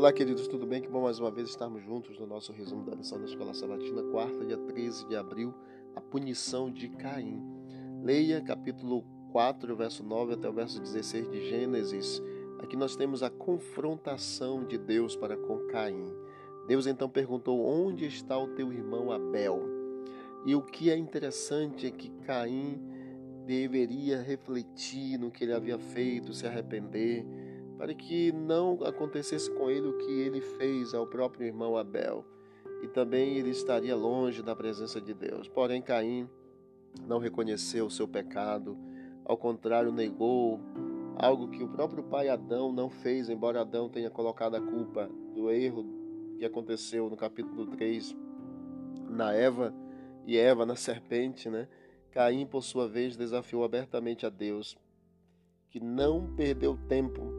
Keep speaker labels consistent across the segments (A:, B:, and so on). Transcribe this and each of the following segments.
A: Olá, queridos, tudo bem? Que bom mais uma vez estarmos juntos no nosso resumo da lição da Escola Sabatina, quarta, dia 13 de abril, a punição de Caim. Leia capítulo 4, verso 9 até o verso 16 de Gênesis. Aqui nós temos a confrontação de Deus para com Caim. Deus então perguntou: Onde está o teu irmão Abel? E o que é interessante é que Caim deveria refletir no que ele havia feito, se arrepender para que não acontecesse com ele o que ele fez ao próprio irmão Abel, e também ele estaria longe da presença de Deus. Porém, Caim não reconheceu o seu pecado, ao contrário, negou algo que o próprio pai Adão não fez, embora Adão tenha colocado a culpa do erro que aconteceu no capítulo 3 na Eva e Eva na serpente, né? Caim, por sua vez, desafiou abertamente a Deus, que não perdeu tempo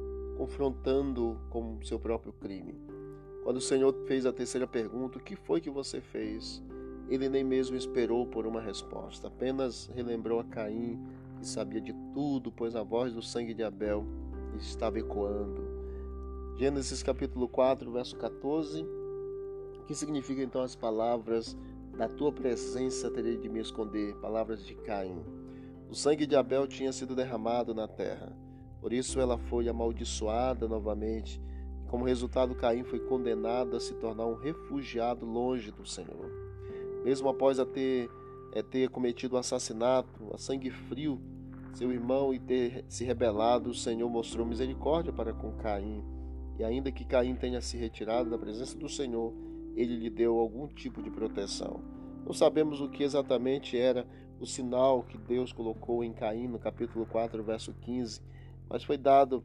A: confrontando com seu próprio crime. Quando o Senhor fez a terceira pergunta, o que foi que você fez? Ele nem mesmo esperou por uma resposta, apenas relembrou a Caim, que sabia de tudo, pois a voz do sangue de Abel estava ecoando. Gênesis capítulo 4, verso 14, que significa então as palavras da tua presença terei de me esconder, palavras de Caim. O sangue de Abel tinha sido derramado na terra. Por isso ela foi amaldiçoada novamente. Como resultado, Caim foi condenado a se tornar um refugiado longe do Senhor. Mesmo após a ter, é, ter cometido o assassinato, a sangue frio, seu irmão e ter se rebelado, o Senhor mostrou misericórdia para com Caim. E ainda que Caim tenha se retirado da presença do Senhor, ele lhe deu algum tipo de proteção. Não sabemos o que exatamente era o sinal que Deus colocou em Caim no capítulo 4, verso 15, mas foi dado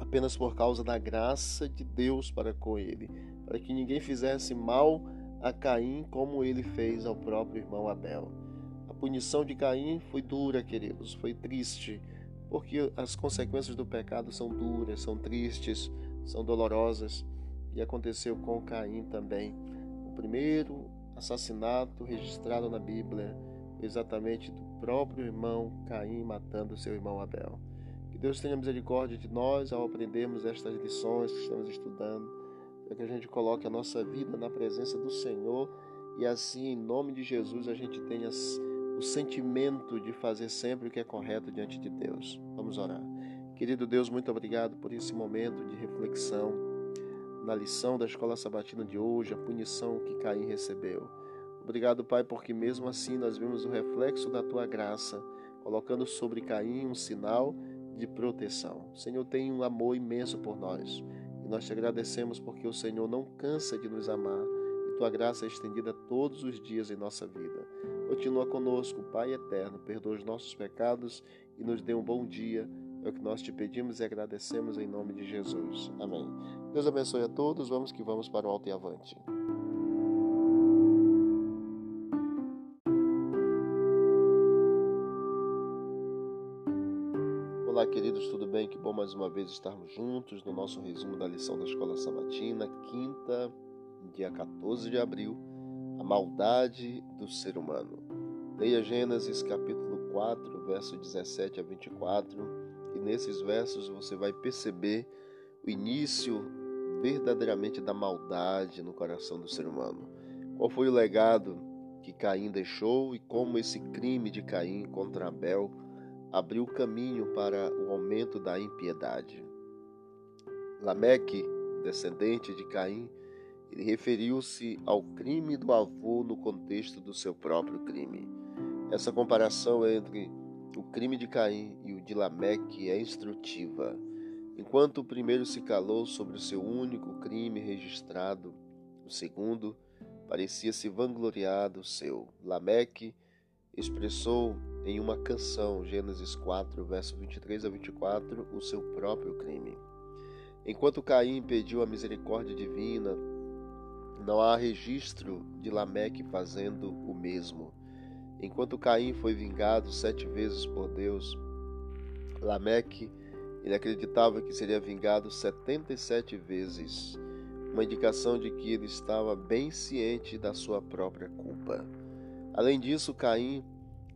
A: apenas por causa da graça de Deus para com ele, para que ninguém fizesse mal a Caim como ele fez ao próprio irmão Abel. A punição de Caim foi dura, queridos, foi triste, porque as consequências do pecado são duras, são tristes, são dolorosas, e aconteceu com Caim também. O primeiro assassinato registrado na Bíblia foi exatamente do próprio irmão Caim matando seu irmão Abel. Deus tenha misericórdia de nós ao aprendermos estas lições que estamos estudando, para que a gente coloque a nossa vida na presença do Senhor e assim, em nome de Jesus, a gente tenha o sentimento de fazer sempre o que é correto diante de Deus. Vamos orar. Querido Deus, muito obrigado por esse momento de reflexão na lição da escola sabatina de hoje, a punição que Caim recebeu. Obrigado, Pai, porque mesmo assim nós vemos o reflexo da tua graça, colocando sobre Caim um sinal de proteção. O Senhor tem um amor imenso por nós e nós te agradecemos porque o Senhor não cansa de nos amar e tua graça é estendida todos os dias em nossa vida. Continua conosco, Pai eterno, perdoa os nossos pecados e nos dê um bom dia. É o que nós te pedimos e agradecemos em nome de Jesus. Amém. Deus abençoe a todos. Vamos que vamos para o alto e avante. Olá, queridos, tudo bem? Que bom mais uma vez estarmos juntos no nosso resumo da lição da Escola Sabatina, quinta, dia 14 de abril, a maldade do ser humano. Leia Gênesis capítulo 4, verso 17 a 24, e nesses versos você vai perceber o início verdadeiramente da maldade no coração do ser humano. Qual foi o legado que Caim deixou e como esse crime de Caim contra Abel abriu caminho para o aumento da impiedade. Lameque, descendente de Caim, ele referiu-se ao crime do avô no contexto do seu próprio crime. Essa comparação entre o crime de Caim e o de Lameque é instrutiva. Enquanto o primeiro se calou sobre o seu único crime registrado, o segundo parecia se vangloriar do seu. Lameque expressou em uma canção, Gênesis 4, verso 23 a 24, o seu próprio crime. Enquanto Caim pediu a misericórdia divina, não há registro de Lameque fazendo o mesmo. Enquanto Caim foi vingado sete vezes por Deus, Lameque ele acreditava que seria vingado setenta e sete vezes, uma indicação de que ele estava bem ciente da sua própria culpa. Além disso, Caim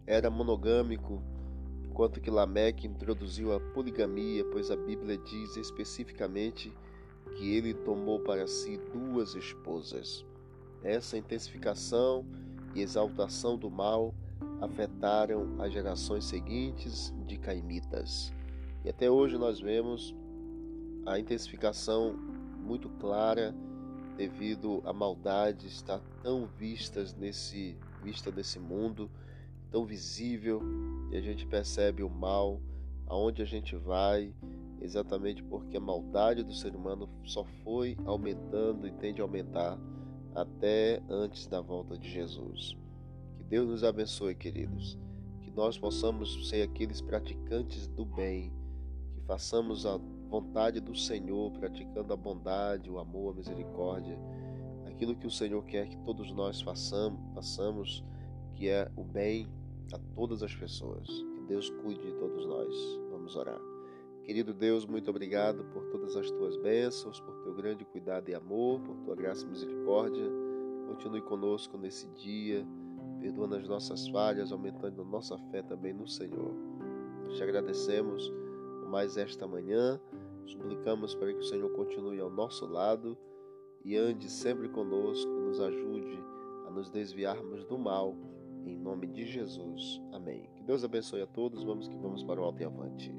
A: era monogâmico, enquanto que Lameque introduziu a poligamia, pois a Bíblia diz especificamente que ele tomou para si duas esposas. Essa intensificação e exaltação do mal afetaram as gerações seguintes de caimitas. E até hoje nós vemos a intensificação muito clara devido à maldade estar tão vistas nesse vista nesse mundo, tão visível, e a gente percebe o mal aonde a gente vai, exatamente porque a maldade do ser humano só foi aumentando e tende a aumentar até antes da volta de Jesus. Que Deus nos abençoe, queridos. Que nós possamos ser aqueles praticantes do bem, que façamos a vontade do Senhor, praticando a bondade, o amor, a misericórdia, aquilo que o Senhor quer que todos nós façamos, façamos, que é o bem a todas as pessoas. Que Deus cuide de todos nós. Vamos orar. Querido Deus, muito obrigado por todas as tuas bênçãos, por teu grande cuidado e amor, por tua graça e misericórdia. Continue conosco nesse dia, perdoando as nossas falhas, aumentando a nossa fé também no Senhor. Nós te agradecemos por mais esta manhã, suplicamos para que o Senhor continue ao nosso lado e ande sempre conosco, nos ajude a nos desviarmos do mal, em nome de Jesus. Amém. Que Deus abençoe a todos, vamos que vamos para o alto e avante.